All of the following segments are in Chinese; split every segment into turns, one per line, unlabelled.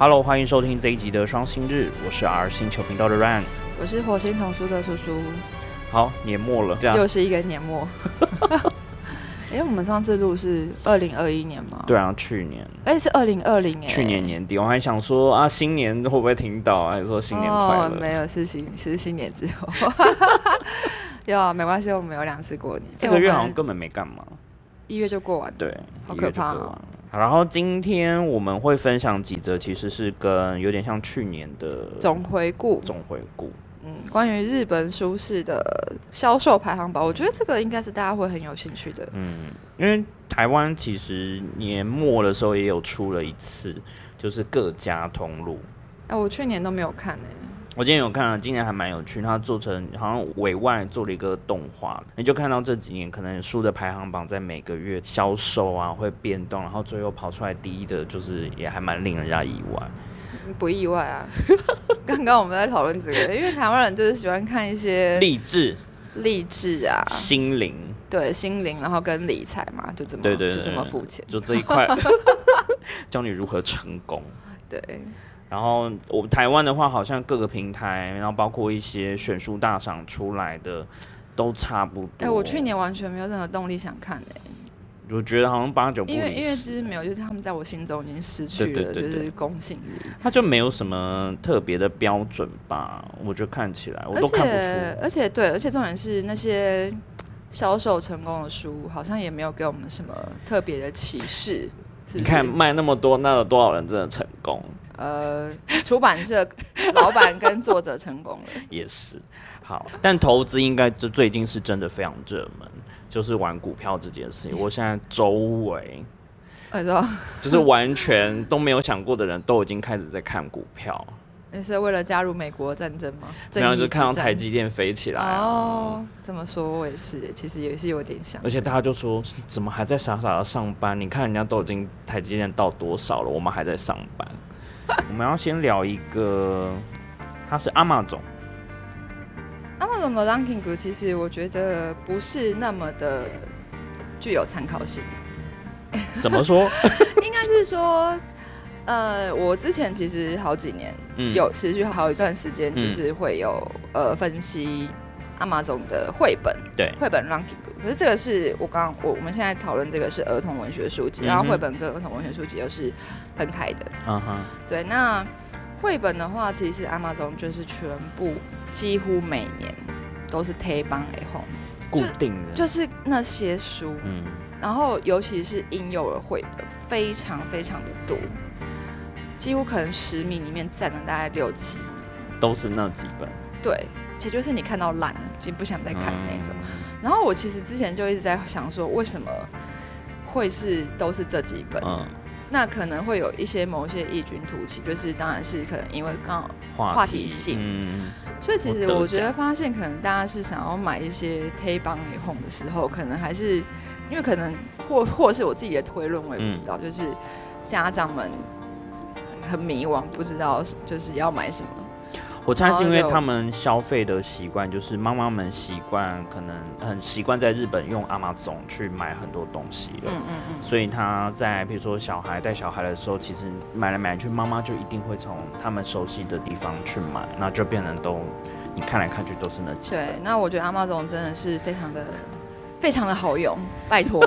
Hello，欢迎收听这一集的双星日，我是 R 星球频道的 Ryan。
我是火星童书的叔叔，
好，年末了，这样
又是一个年末。哎、我们上次录是二零二一年吗？
对啊，去年
哎、是二零二零年，
去年年底，我还想说啊，新年会不会听到？还是说新年快
哦，
乐？
没有，是新是新年之后。有啊，没关系，我们有两次过年。
这个月好像根本没干嘛。
一月就过完了。
对，
好可怕
好然后今天我们会分享几则，其实是跟有点像去年的
总回顾，
总回顾。
嗯，关于日本舒适的销售排行榜，我觉得这个应该是大家会很有兴趣的。
嗯，因为台湾其实年末的时候也有出了一次，就是各家通路。
哎、我去年都没有看呢、
我今天有看了，今年还蛮有趣，它做成好像委外做了一个动画，你就看到这几年可能书的排行榜在每个月销售啊会变动，然后最后跑出来第一的，就是也还蛮令人家意外。
不意外啊。刚刚我们在讨论这个，因为台湾人就是喜欢看一些
励志、
励志啊，
心灵，
对心灵，然后跟理财嘛，就这么
对对对
就这么肤浅。
就这一块，教你如何成功。
对，
然后我台湾的话，好像各个平台，然后包括一些选书大赏出来的，都差不多。
哎、我去年完全没有任何动力想看诶、
我觉得好像八九不
因为因为
其
实没有，就是他们在我心中已经失去了就是公信力，
他就没有什么特别的标准吧？我觉得看起来我都看不
且
出。
而且对，而且重点是那些销售成功的书，好像也没有给我们什么特别的启示。是是
你看卖那么多，那有多少人真的成功？
呃，出版社老板跟作者成功了，
也是好，但投资应该这最近是真的非常热门，就是玩股票这件事情。我现在周围
我知道
就是完全都没有想过的人都已经开始在看股票，
你是为了加入美国战争吗？正
然后就看到台积电飞起来啊。
哦，这么说我也是，其实也是有点像
而。且大家就说，怎么还在傻傻的上班？你看人家都已经台积电到多少了，我们还在上班。我们要先聊一个，他是阿玛总，
阿玛总的 ranking 其实我觉得不是那么的具有参考性，
怎么说？
应该是说，呃，我之前其实好几年
嗯。
有持续好一段时间，
嗯。
就是会有呃分析阿玛总的绘本，
对。
绘本 ranking。可是这个是我刚我我们现在讨论这个是儿童文学书籍，
嗯
然后绘本跟儿童文学书籍又是分开的。
嗯哼，
对，那绘本的话，其实阿玛总就是全部几乎每年都是推帮诶红，
固定的，
就是那些书，
嗯，
然后尤其是婴幼儿绘本，非常非常的多，几乎可能十名里面占了大概六七名。
都是那几本。
对，且就是你看到烂了，就不想再看那种。
嗯
然后我其实之前就一直在想说，为什么会是都是这几本？
嗯，
那可能会有一些某些异军突起，就是当然是可能因为刚好，
话
话题性
嗯，
所以其实
我
觉得发现可能大家是想要买一些推帮以后的时候，可能还是因为可能或或是我自己的推论，我也不知道，
嗯
就是家长们很迷惘，不知道就是要买什么。
我猜是因为他们消费的习惯，就是妈妈们习惯可能很习惯在日本用阿玛总去买很多东西了。
嗯嗯嗯，
所以他在比如说小孩带小孩的时候，其实买来买去，妈妈就一定会从他们熟悉的地方去买，那就变成都你看来看去都是那几
对。，那我觉得阿妈总真的是非常的非常的好用，拜托，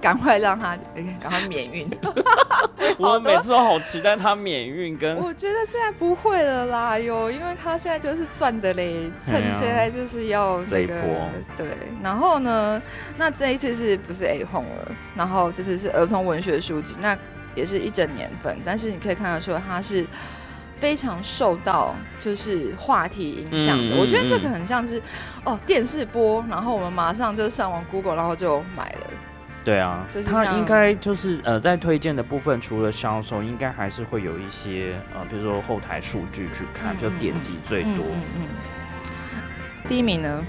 赶快让他呃赶快免运。
我每次都好期待他免运跟
我觉得现在不会了啦，有，因为他现在就是赚的嘞，趁现在就是要
这
个
波
对。然后呢，那这一次是不是 A 红了？然后这次是儿童文学书籍，那也是一整年份，但是你可以看得出来，它是非常受到就是话题影响的。我觉得这
嗯
个很像是哦电视播，然后我们马上就上网 Google，然后就买了。
对啊，
就是像
它应该就是呃，在推荐的部分，除了销售，应该还是会有一些呃，比如说后台数据去看，就点击最多。
嗯嗯嗯第一名呢，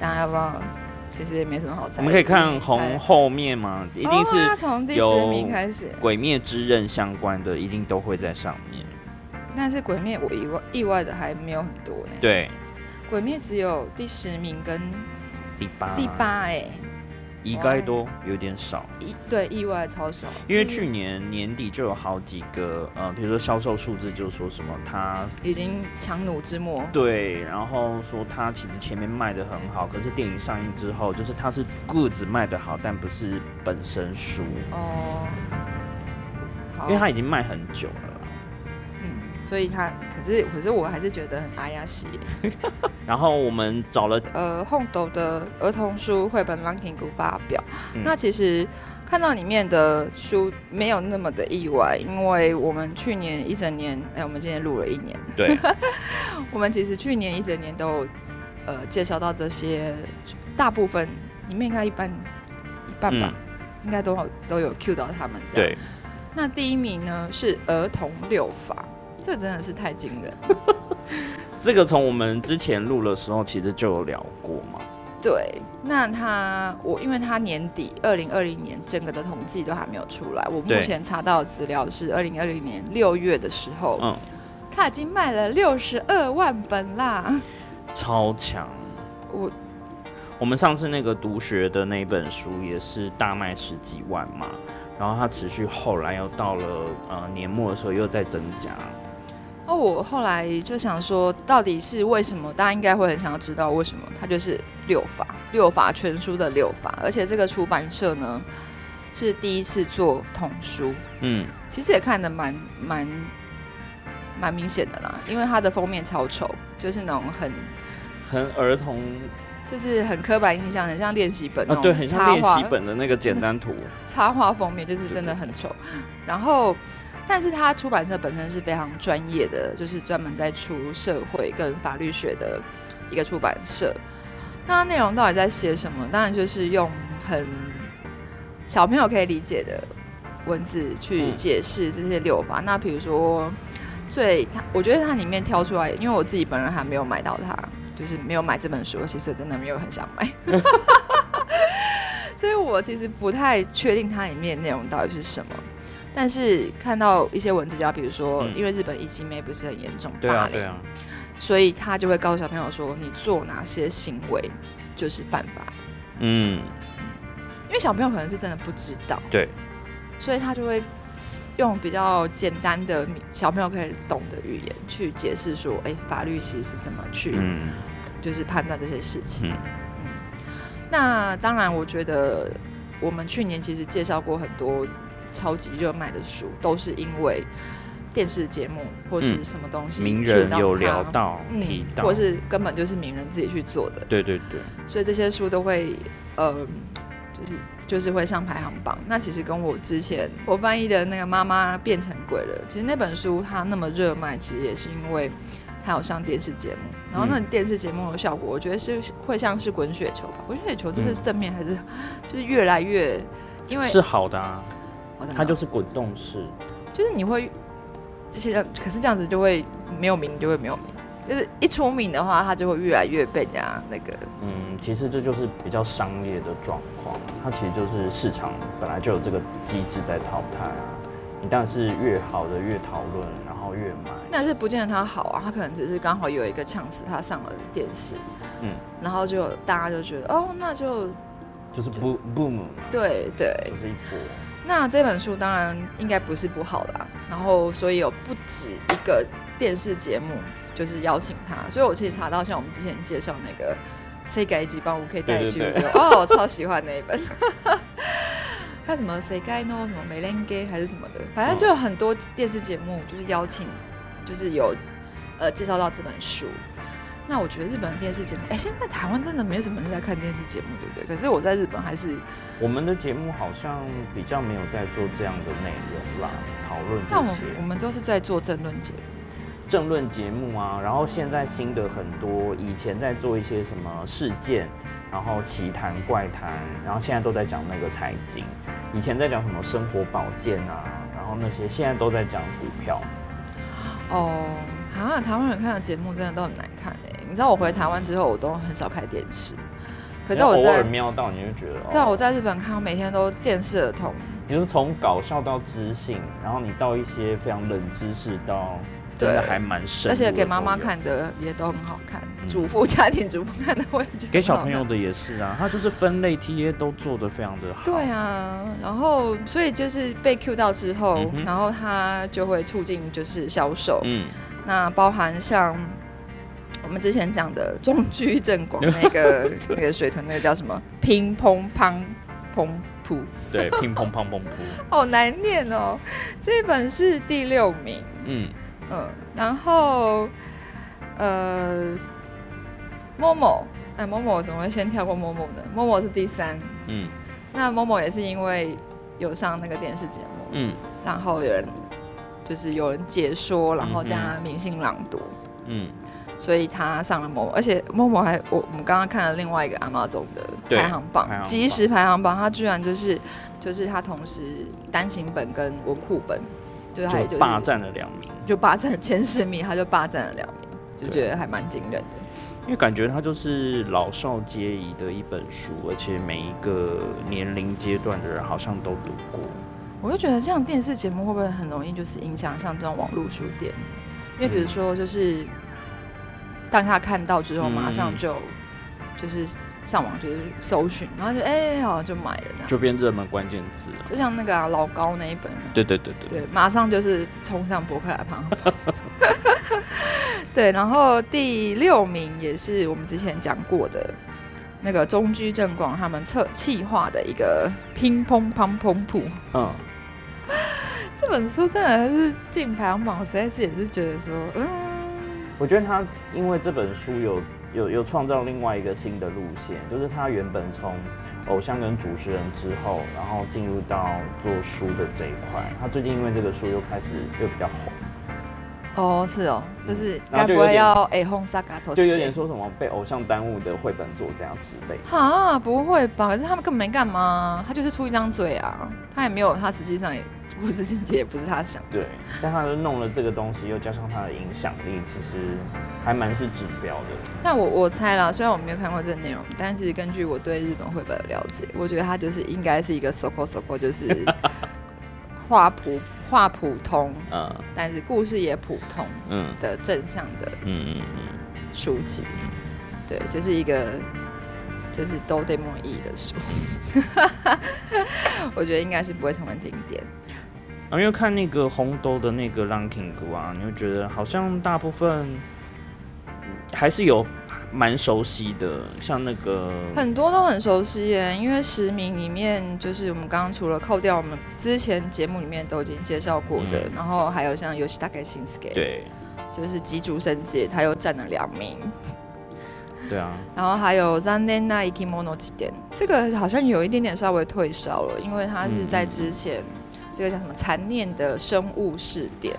大家要不要？其实也没什么好猜。
我们可以看
猜
红后面嘛，一定是
从第十名开始。
《鬼灭之刃》相关的，一定都会在上面。
但是鬼灭我意外意外的还没有很多呢。
对，
鬼灭只有第十名跟
第八，
第八。哎、
意外多有点少，
意对意外超少，
因为去年年底就有好几个呃，比如说销售数字就说什么它
已经强弩之末。
对，然后说它其实前面卖的很好，可是电影上映之后，就是它是 goods 卖的好，但不是本身书，
哦，
因为它已经卖很久了
所以他可是可是我还是觉得很阿亚西。
然后我们找了，
呃，Home 斗的儿童书绘本 ranking 股发表，
嗯。
那其实看到里面的书没有那么的意外，因为我们去年一整年，哎，我们今年录了一年，
对，
我们其实去年一整年都有呃介绍到这些，大部分里面应该一半一半吧，应该都有都有 cue 到他们这样。
对，
那第一名呢是儿童六法，这真的是太惊人。
这个从我们之前录的时候其实就有聊过嘛。
对，那他我因为他年底二零二零年整个的统计都还没有出来，我目前查到的资料是二零二零年六月的时候，
嗯，
他已经卖了六十二万本啦。
超强。
我
我们上次那个读学的那本书也是大卖十几万嘛，然后他持续后来又到了呃年末的时候又在增加。
哦，我后来就想说，到底是为什么？大家应该会很想要知道为什么。它就是六法，六法全书的六法，而且这个出版社呢是第一次做童书，
嗯，
其实也看得蛮蛮蛮明显的啦，因为它的封面超丑，就是那种很
很儿童
就是很刻板印象，很像练习本那
啊，
种
对，很像练
插画
习本的那个简单图。
插画封面，就是真的很丑。然后，但是它出版社本身是非常专业的，就是专门在出社会跟法律学的一个出版社。那内容到底在写什么？当然就是用很小朋友可以理解的文字去
嗯
解释这些六法。那比如说最它，我觉得它里面挑出来，因为我自己本人还没有买到它，就是没有买这本书，其实我真的没有很想买。所以我其实不太确定它里面内容到底是什么。但是看到一些文字家比如说，
嗯。
因为日本疫情妹不是很严重
对
霸凌，
啊对啊，
所以他就会告诉小朋友说，你做哪些行为就是犯法。的。
嗯，
因为小朋友可能是真的不知道，
对，
所以他就会用比较简单的小朋友可以懂的语言去解释说，哎、法律其实是怎么去，
嗯。
就是判断这些事情。
嗯。
那当然，我觉得我们去年其实介绍过很多超级热卖的书，都是因为电视节目或是
嗯
什么东西、
名人有
它
聊到
嗯
提到，
或是根本就是名人自己去做的，
对对对，
所以这些书都会，呃，就是就是会上排行榜。那其实跟我之前我翻译的那个《妈妈变成鬼了》，其实那本书它那么热卖，其实也是因为它有上电视节目，然后那
嗯
电视节目的效果，我觉得是会像是滚雪球吧。滚雪球这是
嗯
正面还是就是越来越？因为
是好的啊，它就是滚动式，
就是你会这些，可是这样子就会没有名，就会没有名。就是一出名的话，它就会越来越被人家那个
嗯，其实这就是比较商业的状况，它其实就是市场本来就有这个机制在淘汰啊。你当然是越好的越讨论，然后越买。
但是不见得它好啊，它可能只是刚好有一个呛死，它上了电视，
嗯，
然后就大家就觉得哦，那就
就是 boom boom，
对对。
就是一波。
那这本书当然应该不是不好啦，然后所以有不止一个电视节目就是邀请他，所以我其实查到像我们之前介绍那个《谁改几帮我可以带去
对对对
哦，我超喜欢那一本。还有什么谁该 no 什么美人给还是什么的，反正就有很多电视节目就是邀请，就是有呃介绍到这本书。那我觉得日本的电视节目，哎、现在台湾真的没什么人在看电视节目，对不对？可是我在日本还是，
我们的节目好像比较没有在做这样的内容啦，讨论这
但我我们都是在做政论节目。
政论节目啊。然后现在新的很多，以前在做一些什么事件，然后奇谈怪谈，然后现在都在讲那个财经。以前在讲什么生活保健啊，然后那些现在都在讲股票。
哦，好像，台湾人看的节目真的都很难看哎、你知道我回台湾之后，我都很少开电视。可是我
然后偶尔
在，
瞄到，你就觉得，
对啊，
哦
我在日本看，到每天都电视儿童，
你是从搞笑到知性，然后你到一些非常冷知识到真的还蛮深，
而且给妈妈，看的也都很好看，主妇家庭主妇看的我也觉得
嗯给小朋友的也是啊，他就是分类 TA 都做的非常的好。
对啊，然后所以就是被 Q 到之后，
嗯
然后他就会促进就是销售。
嗯，
那包含像我们之前讲的中居正广那个 那个水豚，那个叫什么？乒乓乓砰噗，
对，乒乓乓乓噗，
好难念哦。这本是第六名，
嗯，
嗯，然后呃，某某，哎，某某怎么会先跳过某某呢？某某是第三，
嗯。
那某某也是因为有上那个电视节目，
嗯。
然后有人就是有人解说，然后
嗯
加明星朗读，
嗯，
所以他上了某某，而且某某还我我们刚刚看了另外一个阿妈总的
对
排行榜即时排行榜，他居然就是就是他同时单行本跟文库本，就是还就是
就霸占了两名，
就霸占前十名，他就霸占了两名，就觉得还蛮惊人的。
因为感觉它就是老少皆宜的一本书，而且每一个年龄阶段的人好像都读过。
我就觉得这样电视节目会不会很容易就是影响像这种网络书店？因为比如说就是当他看到之后，
嗯
马上就就是上网就是搜寻，然后就哎、好就买了这样。
就变热门关键字了。
就像那个、啊、老高那一本，
对对对对，
对，马上就是冲上博客来排行榜。对，然后第六名也是我们之前讲过的那个中居正广他们策企划的一个乒乓乓乓铺。
嗯，
这本书真的是进排行榜，实在是也是觉得说，嗯，
我觉得他因为这本书有有有创造另外一个新的路线，就是他原本从偶像跟主持人之后，然后进入到做书的这一块。他最近因为这个书又开始又比较红，
哦，是哦，就是该不会要哎轰萨嘎头
就有点说什么被偶像耽误的绘本作家之类的。
哈，不会吧？可是他们根本没干嘛，他就是出一张嘴啊，他也没有，他实际上也故事情节也不是他想的。
对，但他就弄了这个东西，又加上他的影响力，其实还蛮是指标的。
但我我猜啦，虽然我没有看过这个内容，但是根据我对日本绘本的了解，我觉得它就是应该是一个 soko soko，就是 画普画普通，
嗯
但是故事也普通
嗯
的正向的
嗯嗯嗯，
书籍，对，就是一个就是都得莫意的书，我觉得应该是不会成为经典。
啊，因为看那个红豆的那个 ranking 啊，你会觉得好像大部分还是有蛮熟悉的，像那个
很多都很熟悉耶，因为十名里面就是我们刚刚除了扣掉我们之前节目里面都已经介绍过的，
嗯。
然后还有像游戏大概新 s k
对。
就是吉竹伸介，他又占了两名，
对啊，
然后还有 Zanena Ikimono 几点，这个好像有一点点稍微退烧了，因为他是在之前。这个叫什么残念的生物试点，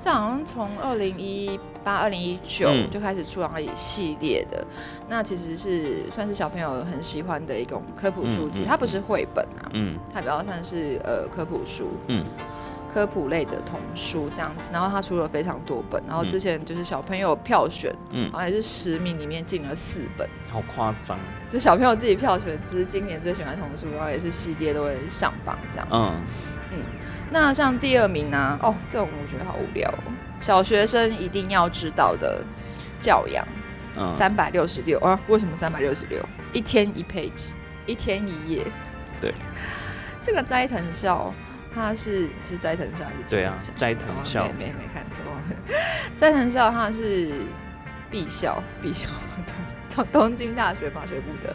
这好像从二零一八、二零一九
嗯。
就开始出了一系列的，那其实是算是小朋友很喜欢的一种科普书籍，
嗯嗯
它不是绘本啊，
嗯。
它比较算是呃科普书，
嗯。
科普类的童书这样子。然后它出了非常多本，然后
嗯。
之前就是小朋友票选，
嗯。
好像也是十名里面进了四本，
好夸张，
就小朋友自己票选，只是今年最喜欢童书，然后也是系列都会上榜这样子。
嗯
那像第二名呢、哦，这种我觉得好无聊、哦，小学生一定要知道的教养。
嗯，
三百六十六啊？为什么三百六十六？一天一 page，一天一页。
对，
这个斋藤孝，他是是斋藤孝还是
对啊
斋
斋藤孝
没没没看错。斋藤孝他是毕校，毕校东东东京大学法学部的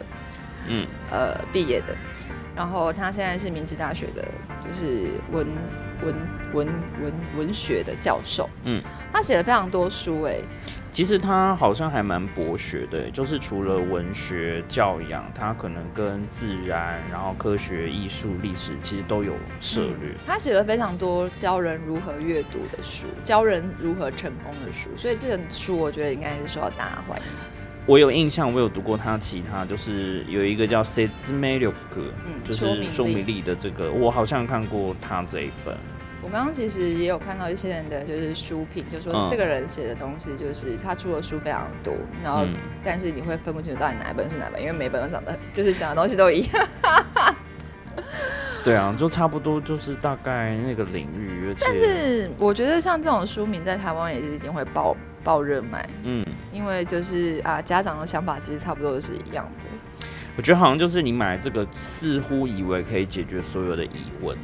嗯
呃毕业的，然后他现在是明治大学的，就是文文文文文学的教授。
嗯，
他写了非常多书哎、
其实他好像还蛮博学的，就是除了文学教养，他可能跟自然、然后科学、艺术、历史其实都有涉猎。
他写了非常多教人如何阅读的书，教人如何成功的书，所以这本书我觉得应该是受到大家欢迎。
我有印象，我有读过他其他，就是有一个叫《s e z m e l o k
嗯，
就是说明力的这个，我好像看过他这一本。
我刚刚其实也有看到一些人的就是书评，就说
嗯
这个人写的东西就是他出的书非常多，然后
嗯
但是你会分不清楚到底哪一本是哪本，因为每本都长得就是讲的东西都一样。
对啊，就差不多就是大概那个领域，而且
但是我觉得像这种书名在台湾也是一定会爆爆热卖，
嗯，
因为就是啊家长的想法其实差不多都是一样的。
我觉得好像就是你买这个，似乎以为可以解决所有的疑问，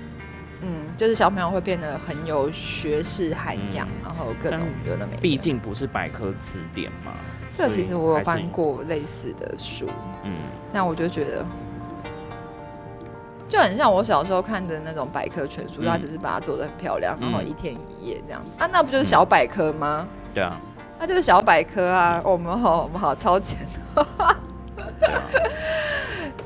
嗯，就是小朋友会变得很有学识涵养，
嗯
然后各种
但
有的没的。
毕竟不是百科字典嘛。
这个其实我有翻过类似的书，
嗯，
那我就觉得。就很像我小时候看的那种百科全书，
嗯
它只是把它做的很漂亮，然后
嗯
一天一夜这样、啊，那不就是小百科吗？
对啊，
那就是小百科啊，哦我们好，我们好超前。
对啊。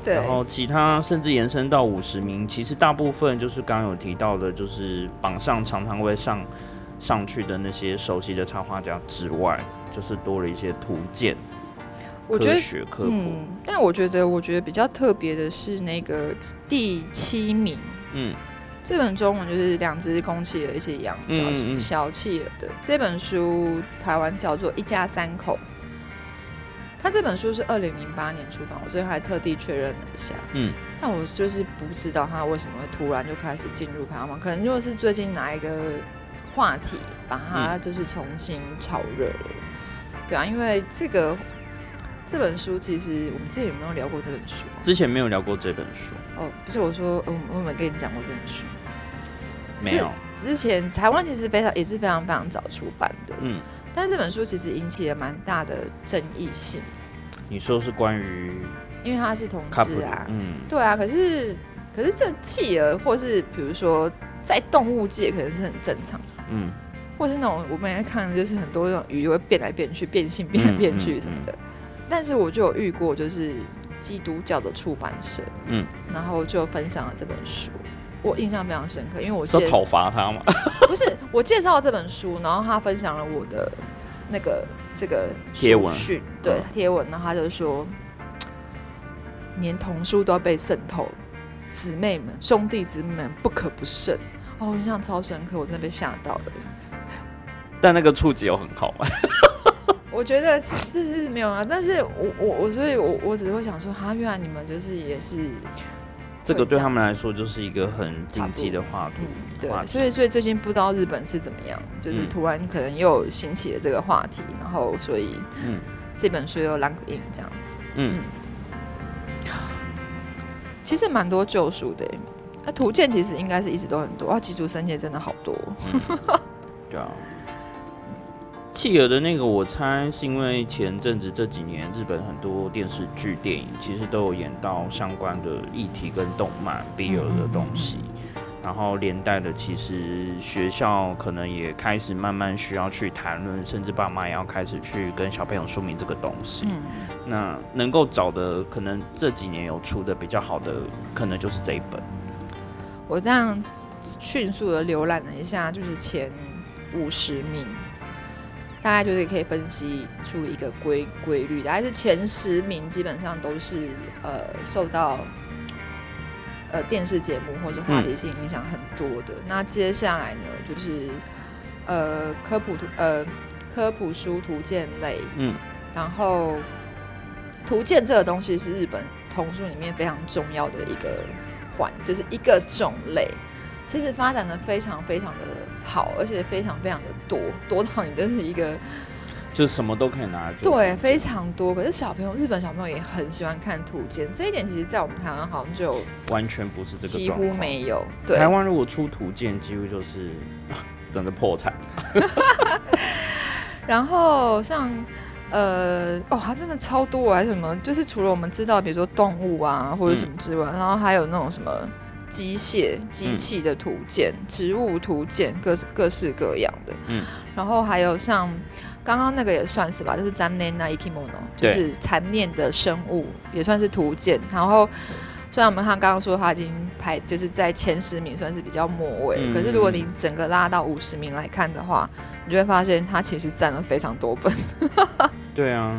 对，
然后其他甚至延伸到五十名，其实大部分就是刚刚有提到的，就是榜上常常会上上去的那些熟悉的插画家之外，就是多了一些图鉴、科
我觉得
学科普。
嗯，但我觉得我觉得比较特别的是那个第七名，
嗯
这本中文就是两只公企鹅一起养小、小企鹅的这本书，台湾叫做《一家三口》。他这本书是二零零八年出版，我最后还特地确认了一下。
嗯，
但我就是不知道他为什么会突然就开始进入排行榜，可能就是最近哪一个话题把它
嗯
就是重新炒热了。对啊，因为这个这本书其实我们之前有没有聊过这本书？
之前没有聊过这本书，
哦，不是，我说我我有没有跟你讲过这本书？
没有。
之前台湾其实非常也是非常非常早出版的，
嗯，
但是这本书其实引起了蛮大的争议性，
你说是关于
因为他是同志啊，
嗯。
对啊，可是可是这企鹅或是比如说在动物界可能是很正常的，
嗯。
或是那种我们来看就是很多那种鱼会变来变去、变性变来变去什么的，但是我就有遇过就是基督教的出版社，
嗯，
然后就分享了这本书。我印象非常深刻，因为我介
是讨伐他吗？
不是我介绍了这本书，然后他分享了我的那个这个
贴文
讯，对
嗯
贴文，然后他就说，连童书都要被渗透，姊妹们、兄弟姊妹们不可不慎。哦，我印象超深刻，我真的被吓到了。
但那个触及有很好吗？
我觉得是这是没有啊，但是我我我，所以我我只会想说，哈，原来你们就是也是，
这个对他们来说就是一个很禁忌的话题。
嗯，对所以所以最近不知道日本是怎么样，就是
嗯
突然可能又兴起了这个话题，然后所以
嗯
这本书又 rank in 这样子，
嗯，
其实蛮多旧书的耶。那图鉴其实应该是一直都很多，啊，基础生界真的好多。
对啊。企鹅的那个，我猜是因为前阵子这几年日本很多电视剧、电影其实都有演到相关的议题跟动漫 BL 的东西，然后连带的，其实学校可能也开始慢慢需要去谈论，甚至爸妈也要开始去跟小朋友说明这个东西。
嗯，
那能够找的，可能这几年有出的比较好的，可能就是这一本。
我这样迅速的浏览了一下，就是前五十名，大概就是可以分析出一个规规律，大概是前十名基本上都是呃受到呃电视节目或者话题性影响很多的。那接下来呢，就是呃科普图呃科普书图鉴类，
嗯
然后图鉴这个东西是日本童书里面非常重要的一个环，就是一个种类。其实发展的非常非常的好，而且非常非常的多，多到你真是一个
就是什么都可以拿来做。
对非常多。可是小朋友，日本小朋友也很喜欢看图鉴，这一点其实在我们台湾好像就
完全不是这个
几。乎没有。对，
台湾如果出图鉴，几乎就是等着破产。
然后像呃哦，它真的超多还是什么？就是除了我们知道，比如说动物啊或者什么之外，然后还有那种什么机械、机器的图鉴、植物图鉴，各式各式各样的。
嗯，
然后还有像刚刚那个也算是吧，就是 n e n a ikimono，就是残念的生物，也算是图鉴。然后虽然我们他刚刚说他已经排就是在前十名算是比较末位，
嗯
可是如果你整个拉到五十名来看的话，你就会发现它其实占了非常多本。
对啊，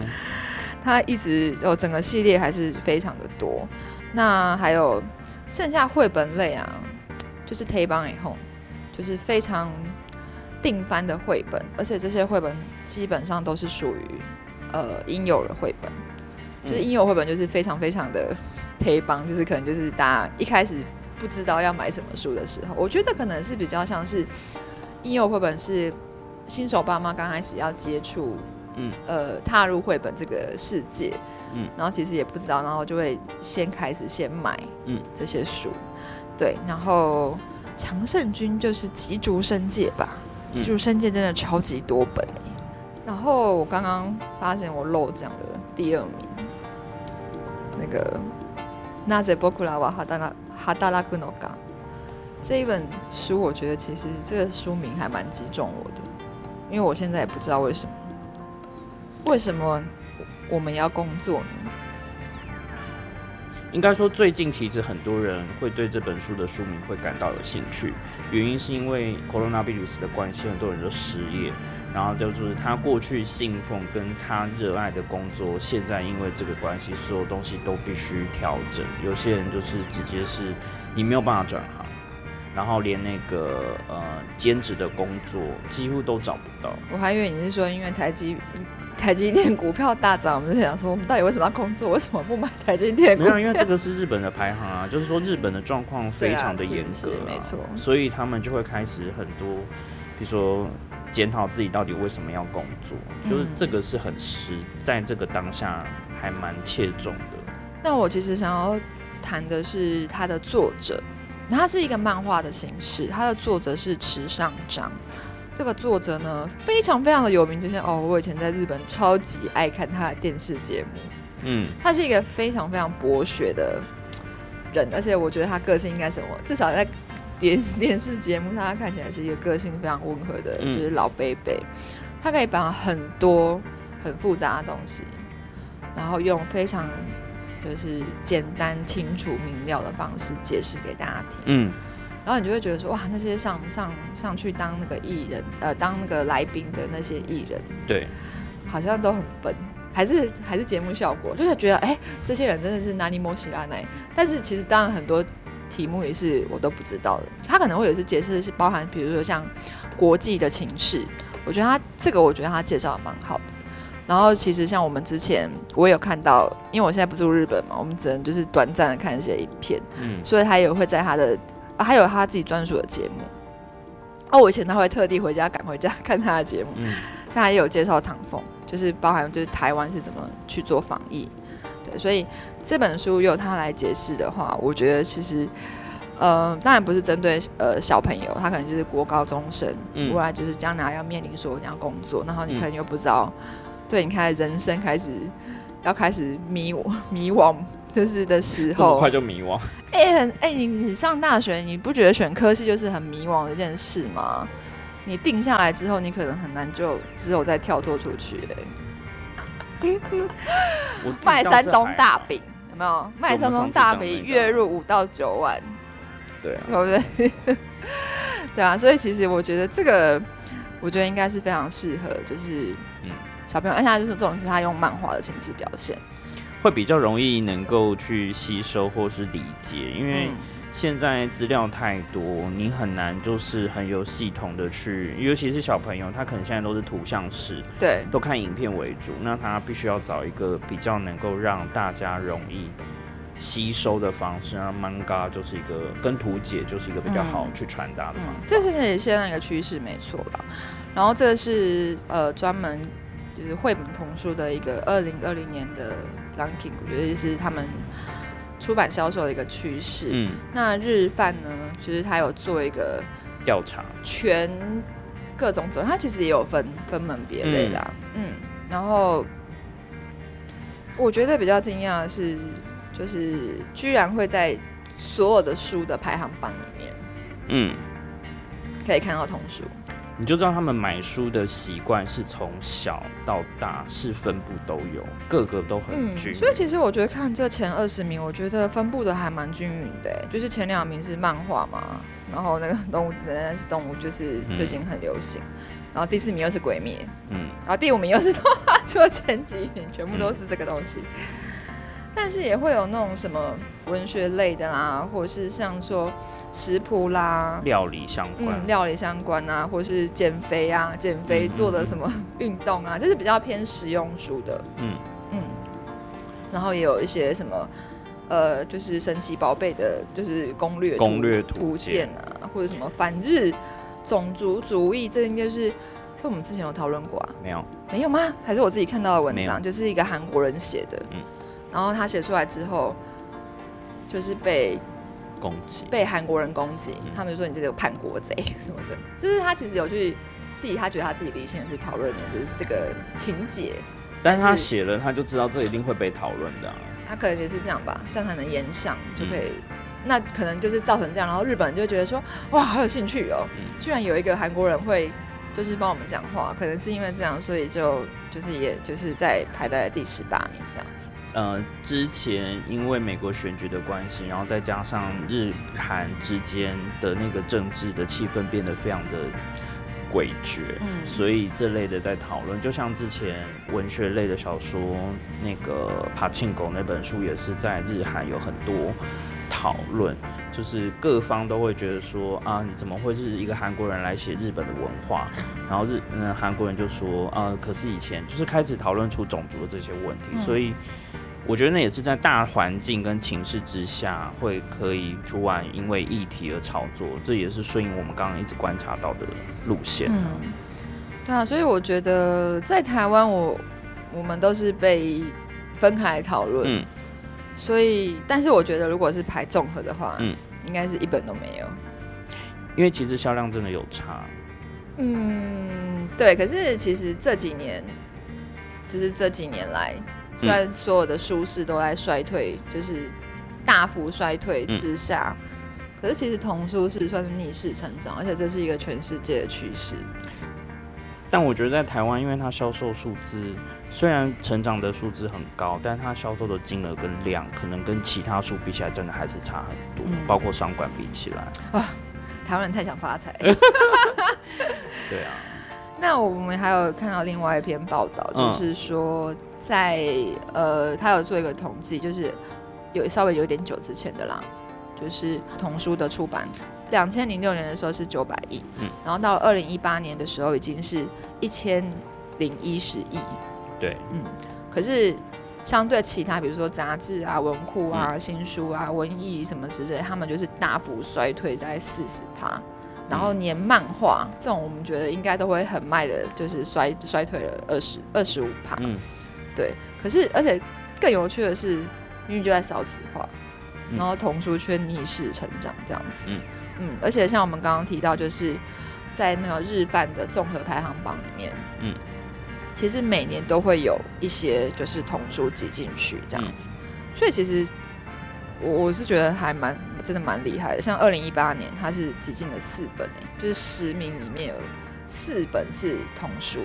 它一直哦整个系列还是非常的多。那还有剩下绘本类啊，就是推帮以后，就是非常定番的绘本，而且这些绘本基本上都是属于呃婴幼儿绘本，就是
嗯
婴幼儿绘本就是非常非常的推帮，就是可能就是大家一开始不知道要买什么书的时候，我觉得可能是比较像是婴幼儿绘本是新手爸妈刚开始要接触，
嗯，
呃，踏入绘本这个世界，
嗯
然后其实也不知道，然后就会先开始先买，
嗯
这些书，对，然后常胜军就是极竹生界吧，极竹生界真的超级多本欸然后我刚刚发现我漏讲了第二名，那个那ぜ僕らは働働くのか这一本书，我觉得其实这个书名还蛮击中我的，因为我现在也不知道为什么， 为什么我们要工作呢？
应该说，最近其实很多人会对这本书的书名会感到有兴趣，原因是因为 coronavirus 的关系，很多人都失业，然后就是他过去信奉跟他热爱的工作，现在因为这个关系，所有东西都必须调整。有些人就是直接是你没有办法转行，然后连那个呃兼职的工作几乎都找不到。
我还以为你是说因为台积台积电股票大涨，我们就想说我们到底为什么要工作？为什么不买台积电股
没有，因为这个是日本的排行啊，就是说日本的状况非常的严格、
没错
所以他们就会开始很多，比如说检讨自己到底为什么要工作，就是
嗯
这个是很实，在这个当下还蛮切中的。
那我其实想要谈的是它的作者，它是一个漫画的形式，它的作者是池上彰。这个作者呢，非常非常的有名，就像哦，我以前在日本超级爱看他的电视节目。
嗯，
他是一个非常非常博学的人，而且我觉得他个性应该什么，至少在电电视节目上，他看起来是一个个性非常温和的，
嗯
就是老贝贝。他可以把很多很复杂的东西，然后用非常就是简单、清楚、明了的方式解释给大家听。
嗯，
然后你就会觉得说，哇，那些上上上去当那个艺人，呃，当那个来宾的那些艺人，
对，
好像都很笨，还是还是节目效果，就是觉得哎、这些人真的是哪里莫西拉奈，但是其实当然很多题目也是我都不知道的，他可能会有一些解释是包含，比如说像国际的情势，我觉得他这个我觉得他介绍的蛮好的。然后其实像我们之前我也有看到，因为我现在不住日本嘛，我们只能就是短暂的看一些影片，
嗯，
所以他也会在他的，啊、还有他自己专属的节目。哦，我以前他会特地回家赶回家看他的节目，
嗯，
像他也有介绍唐凤，就是包含就是台湾是怎么去做防疫，对，所以这本书由他来解释的话，我觉得其实，呃，当然不是针对呃小朋友，他可能就是国高中生，
嗯
未来就是将来要面临说你要工作，然后你
嗯
可能又不知道，对你开始人生开始要开始迷 迷惘，就是的时候，
这么快就迷惘。
哎、很哎、你你上大学，你不觉得选科系就是很迷惘的一件事吗？你定下来之后，你可能很难就只有再跳脱出去、欸。
我
卖山东，大饼有没有？卖山东大饼月入五到九万，
对啊，
对不对？对啊，所以其实我觉得这个，我觉得应该是非常适合，就是
嗯
小朋友，而且他就是这种是他用漫画的形式表现，
会比较容易能够去吸收或是理解，因为。
嗯
现在资料太多，你很难就是很有系统的去，尤其是小朋友，他可能现在都是图像式，
对，
都看影片为主，那他必须要找一个比较能够让大家容易吸收的方式。那 manga 就是一个跟图解就是一个比较好
嗯
去传达的方式。
嗯，这是也现在一个趋势，没错啦。然后这个是呃专门就是绘本童书的一个二零二零年的我觉得是他们出版销售的一个趋势。
嗯，
那日饭呢，就是他有做一个
调查，
全各种种，他其实也有分分门别类啦。嗯然后我觉得比较惊讶的是，就是居然会在所有的书的排行榜里面
嗯，
可以看到童书。
你就知道他们买书的习惯是从小到大是分布都有，个个都很均匀。
所以其实我觉得看这前二十名，我觉得分布的还蛮均匀的欸，就是前两名是漫画嘛，然后那个动物之森但是动物就是最近很流行，然后第四名又是鬼灭，
嗯，
然后第五名又是动画，就前几名全部都是这个东西。但是也会有那种什么文学类的啦，或者是像说食谱啦，
料理相关，
嗯，料理相关啊，或是减肥啊，减肥
嗯
做的什么运动啊，就是比较偏实用书的。
嗯。
嗯，然后也有一些什么呃，就是神奇宝贝的，就是攻略
攻略图
图鉴啊，或者什么反日种族主义，这应该是是我们之前有讨论过啊？
没有，
没有吗？还是我自己看到的文章，就是一个韩国人写的，
嗯。
然后他写出来之后，就是被
攻击。
被韩国人攻击，
嗯
他们就说你这个叛国贼什么的，就是他其实有去自己，他觉得他自己理性的去讨论的，就是这个情节，
但是他写了，他就知道这一定会被讨论的啊、
他可能也是这样吧，这样才能延上就可以。
嗯
那可能就是造成这样，然后日本人就觉得说，哇，好有兴趣哦，
嗯
居然有一个韩国人会就是帮我们讲话，可能是因为这样，所以就就是也就是在排在第十八名这样子。
呃，之前因为美国选举的关系，然后再加上日韩之间的那个政治的气氛变得非常的诡谲，
嗯
所以这类的在讨论，就像之前文学类的小说那个《爬庆狗》那本书，也是在日韩有很多讨论，就是各方都会觉得说啊，你怎么会是一个韩国人来写日本的文化？然后日嗯韩国人就说啊，可是以前就是开始讨论出种族的这些问题，
嗯
所以。我觉得那也是在大环境跟情势之下，会可以突然因为议题而炒作，这也是顺应我们刚刚一直观察到的路线、啊。
嗯，对啊，所以我觉得在台湾我，我们都是被分开来讨论，
嗯
所以，但是我觉得如果是排综合的话，
嗯
应该是一本都没有。
因为其实销量真的有差。
嗯，对。可是其实这几年，就是这几年来，虽然所有的书市都在衰退，就是大幅衰退之下，可是其实童书是算是逆势成长，而且这是一个全世界的趋势。
但我觉得在台湾，因为它销售数字虽然成长的数字很高，但它销售的金额跟量，可能跟其他书比起来，真的还是差很多。
嗯
包括商管比起来，
台湾人太想发财。
对啊，
那我们还有看到另外一篇报道，
嗯
就是说在、呃，他有做一个统计，就是有稍微有点久之前的啦，就是童书的出版，两千零六年的时候是九百亿，
嗯
然后到二零一八年的时候已经是一千零一十亿，
对，
嗯，可是相对其他，比如说杂志啊、文库啊、新书啊、文艺什么之类，他们就是大幅衰退在四十趴。然后连漫画这种，我们觉得应该都会很卖的，就是衰衰退了二十二十五趴。
嗯，
对。可是而且更有趣的是，因为就在少子化，
嗯
然后童书却逆势成长这样子。
嗯
嗯，而且像我们刚刚提到，就是在那个日饭的综合排行榜里面，
嗯，
其实每年都会有一些就是童书挤进去这样子，所以其实我我是觉得还蛮真的蛮厉害的。像二零一八年，它是挤进了四本诶，就是十名里面有四本是童书。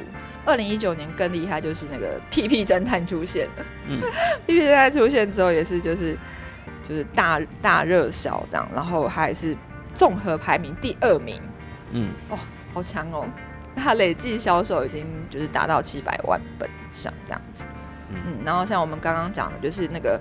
二零一九年更厉害，就是那个屁屁侦探出现了。
嗯
屁屁侦探出现之后，也是就是就是大大热销这样，然后还是综合排名第二名，
嗯，哦
好强哦！它累计销售已经就是达到七百万本以上这样子。
嗯
嗯，然后像我们刚刚讲的，就是那个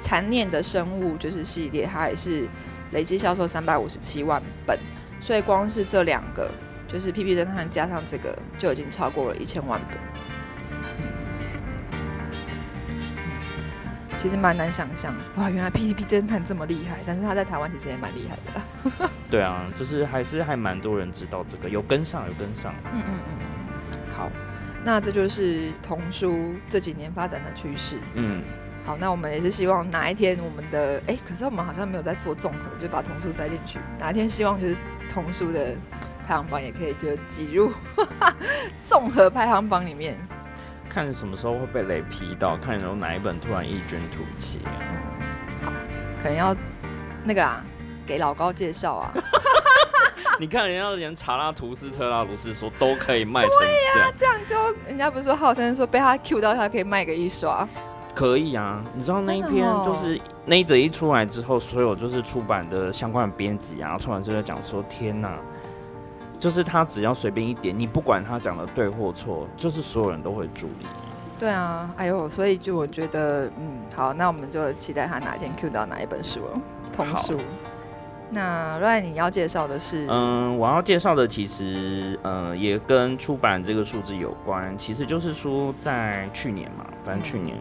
残念的生物就是系列，它也是累计销售三百五十七万本，所以光是这两个，就是《屁屁侦探》加上这个，就已经超过了一千万本。其实蛮难想象，哇，原来《PTP 侦探》这么厉害，但是他在台湾其实也蛮厉害的啦。
对啊，就是还是还蛮多人知道这个，有跟上，有跟上。
嗯嗯嗯嗯，好，那这就是童书这几年发展的趋势。
嗯，
好，那我们也是希望哪一天我们的哎、可是我们好像没有在做综合，就把童书塞进去。哪一天希望就是童书的排行榜也可以就挤入 综合排行榜里面。
看什么时候会被雷劈到，看有哪一本突然异军突起啊！
可能要那个啦，给老高介绍啊。
你看人家连查拉图斯特拉鲁斯说都可以卖成这样，
这样就人家不是说号称说被他 Q 到，他可以卖个一刷。
可以啊。你知道那一篇
哦
就是那一则一出来之后，所有就是出版的相关的编辑啊、出版社在讲说：天哪！就是他只要随便一点，你不管他讲的对或错，就是所有人都会注意。
对啊，哎呦，所以就我觉得，嗯，好，那我们就期待他哪一天 Q 到哪一本书了，童书。那 Ryan 你要介绍的是，
嗯，我要介绍的其实，呃，也跟出版这个数字有关。其实就是说，在去年嘛，反正去年，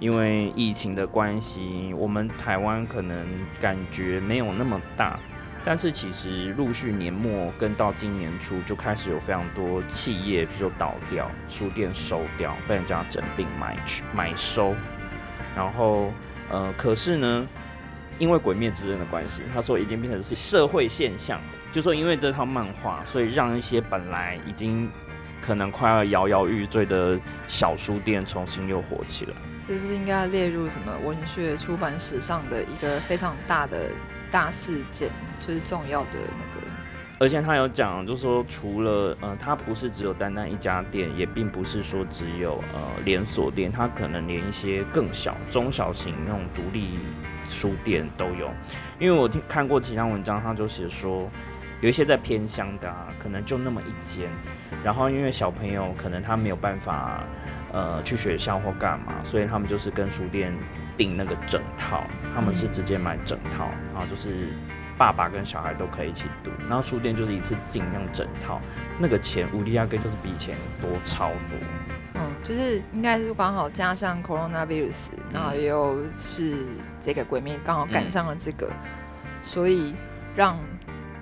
因为疫情的关系，我们台湾可能感觉没有那么大，但是其实陆续年末跟到今年初就开始有非常多企业，比如说倒掉，书店收掉，被人家整并买去买收，然后呃，可是呢，因为《鬼灭之刃》的关系，他说已经变成是社会现象，就说因为这套漫画，所以让一些本来已经可能快要摇摇欲坠的小书店重新又火起来。
是不是应该列入什么文学出版史上的一个非常大的大事件，就是重要的那个？
而且他有讲，就是说除了呃，他不是只有单单一家店，也并不是说只有呃连锁店，他可能连一些更小、中小型那种独立书店都有。因为我听看过其他文章，他就写说，有一些在偏乡的，啊，可能就那么一间，然后因为小朋友可能他没有办法。呃，去学校或干嘛，所以他们就是跟书店订那个整套，他们是直接买整套，然后就是爸爸跟小孩都可以一起读，然后书店就是一次尽量整套，那个钱无利亚根就是比以前多超多。
嗯，就是应该是刚好加上 coronavirus，然后又是这个鬼面刚好赶上了这个，所以让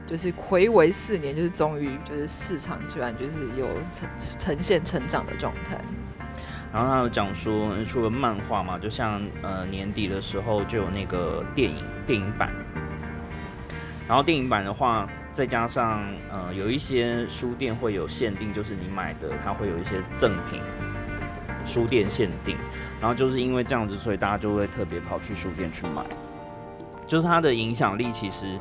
就是回违四年，就是终于就是市场居然就是有呈呈现成长的状态。
然后他有讲说，除了漫画嘛，就像呃年底的时候就有那个电影电影版，然后电影版的话，再加上呃有一些书店会有限定，就是你买的它会有一些赠品，书店限定，然后就是因为这样子，所以大家就会特别跑去书店去买，就是它的影响力其实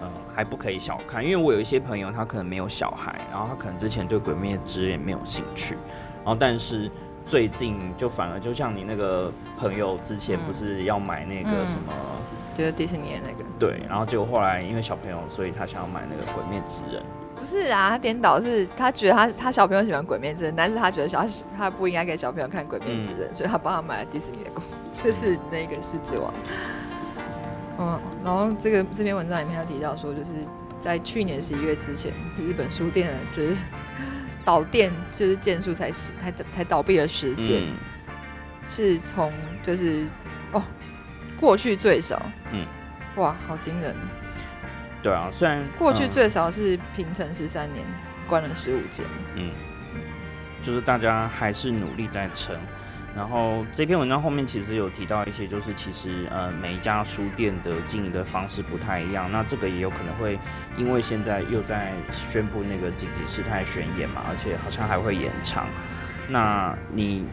呃还不可以小看，因为我有一些朋友他可能没有小孩，然后他可能之前对鬼灭之刃没有兴趣，然后但是。最近就反而就像你那个朋友之前不是要买那个什么，
就是迪士尼的那个，
对，然后结果后来因为小朋友，所以他想要买那个《鬼灭之刃》。
不是啊，他颠倒是他觉得他他小朋友喜欢《鬼灭之刃》，但是他觉得小他不应该给小朋友看《鬼灭之刃》，所以他帮他买了迪士尼的公，就是那个狮子王。嗯，然后这个这篇文章里面有提到说，就是在去年十一月之前，日本书店就是。倒店就是建筑才十才才倒闭的时间，是从就是哦过去最少，嗯，哇，好惊人。
对啊，虽然
过去最少是平成十三年关了十五间，嗯，
就是大家还是努力在撑。然后这篇文章后面其实有提到一些，就是其实呃每一家书店的经营的方式不太一样。那这个也有可能会因为现在又在宣布那个紧急事态宣言嘛，而且好像还会延长。那你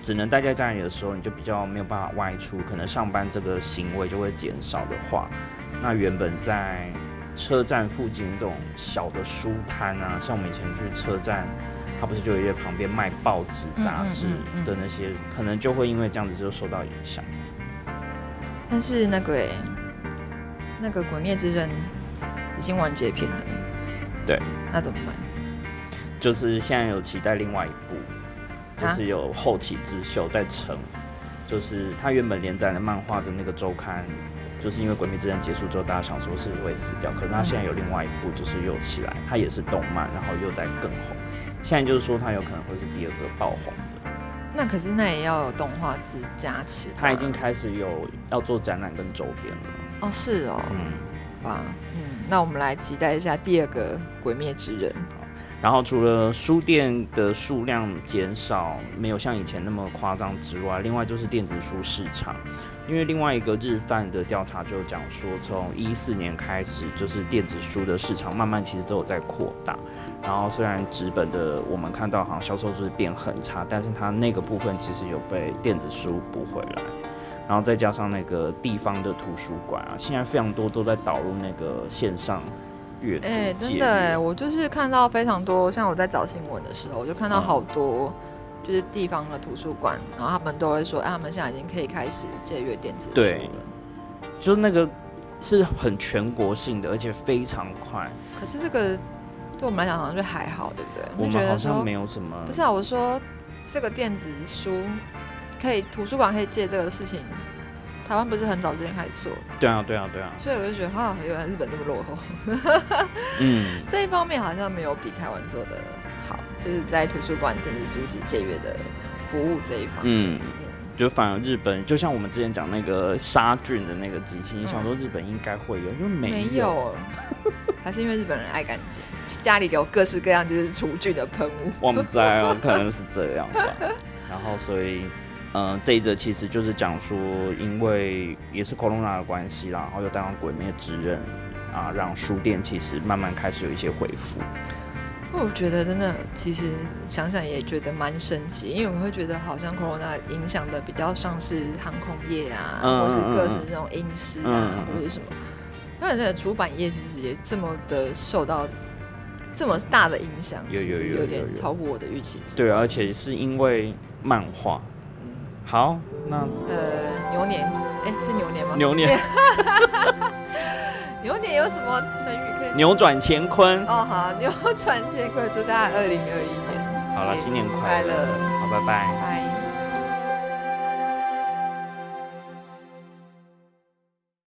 只能待在家里的时候，你就比较没有办法外出，可能上班这个行为就会减少的话，那原本在车站附近这种小的书摊啊，像我们以前去车站。他不是就有在旁边卖报纸、杂志的那些，可能就会因为这样子就受到影响。
但是那个哎，那个《鬼灭之刃》已经完结篇了，
对，
那怎么办？
就是现在有期待另外一部，就是有后起之秀在成，就是他原本连载的漫画的那个周刊，就是因为《鬼灭之刃》结束之后，大家想说是不是会死掉，可是他现在有另外一部，就是又起来，他也是动漫，然后又在更红。现在就是说，它有可能会是第二个爆红的。
那可是那也要有动画之加持。
他已经开始有要做展览跟周边了。
哦，是哦。嗯。哇，嗯，那我们来期待一下第二个《鬼灭之刃》。
然后除了书店的数量减少，没有像以前那么夸张之外，另外就是电子书市场。因为另外一个日范的调查就讲说，从一四年开始，就是电子书的市场慢慢其实都有在扩大。然后虽然纸本的我们看到好像销售就是变很差，但是它那个部分其实有被电子书补回来。然后再加上那个地方的图书馆啊，现在非常多都在导入那个线上阅读。哎，
真的哎，我就是看到非常多，像我在找新闻的时候，我就看到好多就是地方的图书馆，然后他们都会说，哎，他们现在已经可以开始借阅电子书了。
就是那个是很全国性的，而且非常快。
可是这个。对我们来讲好像就还好，对不对？
我们好像没有什么。
不是啊，我说这个电子书可以图书馆可以借这个事情，台湾不是很早之前开始做？
对啊，对啊，对啊。
所以我就觉得，哇，原来日本这么落后。嗯，这一方面好像没有比台湾做的好，就是在图书馆电子书籍借阅的服务这一方面。嗯，
就反而日本，就像我们之前讲那个杀菌的那个机器，你想说日本应该会有，因为没
没有，还是因为日本人爱干净，家里有各式各样就是除菌的喷雾。
我们在哦，可能是这样吧。然后所以，嗯，这一则其实就是讲说，因为也是 Corona 的关系啦，然后又带上鬼灭之刃啊，让书店其实慢慢开始有一些恢复。
我觉得真的，其实想想也觉得蛮神奇，因为我会觉得好像 Corona 影响的比较像是航空业啊，或是各式这种影视啊，或者什么。那这个出版业其实也这么的受到这么大的影响，
有有有
有点超乎我的预期。
对，而且是因为漫画。好，那
呃，牛年，哎，是牛年吗？
牛年。
牛年有什么成语可以？
扭转乾坤。
哦，好，扭转乾坤，祝大家二零二一年
好了，新年快乐。好，拜拜。